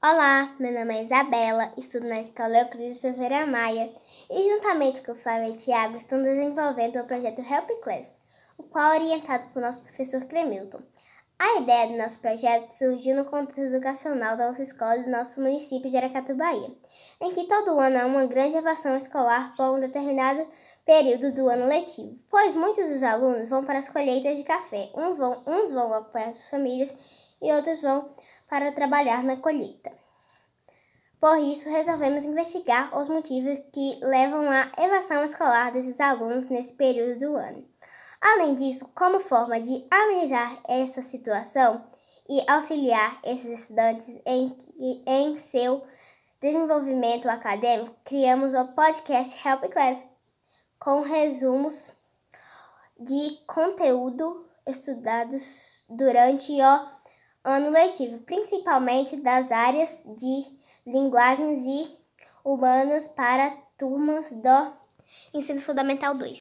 Olá, meu nome é Isabela, estudo na Escola Euclides Silveira Maia e juntamente com o Flávio e Tiago estamos desenvolvendo o projeto Help Class, o qual é orientado pelo nosso professor Cremilton. A ideia do nosso projeto surgiu no contexto educacional da nossa escola e do nosso município de Aracatu, Bahia, em que todo ano há uma grande evasão escolar por um determinado período do ano letivo, pois muitos dos alunos vão para as colheitas de café, uns vão, uns vão acompanhar suas famílias e outros vão para trabalhar na colheita. Por isso, resolvemos investigar os motivos que levam à evasão escolar desses alunos nesse período do ano. Além disso, como forma de amenizar essa situação e auxiliar esses estudantes em, em seu desenvolvimento acadêmico, criamos o podcast Help Class com resumos de conteúdo estudados durante o ano letivo, principalmente das áreas de linguagens e urbanas para turmas do ensino fundamental 2.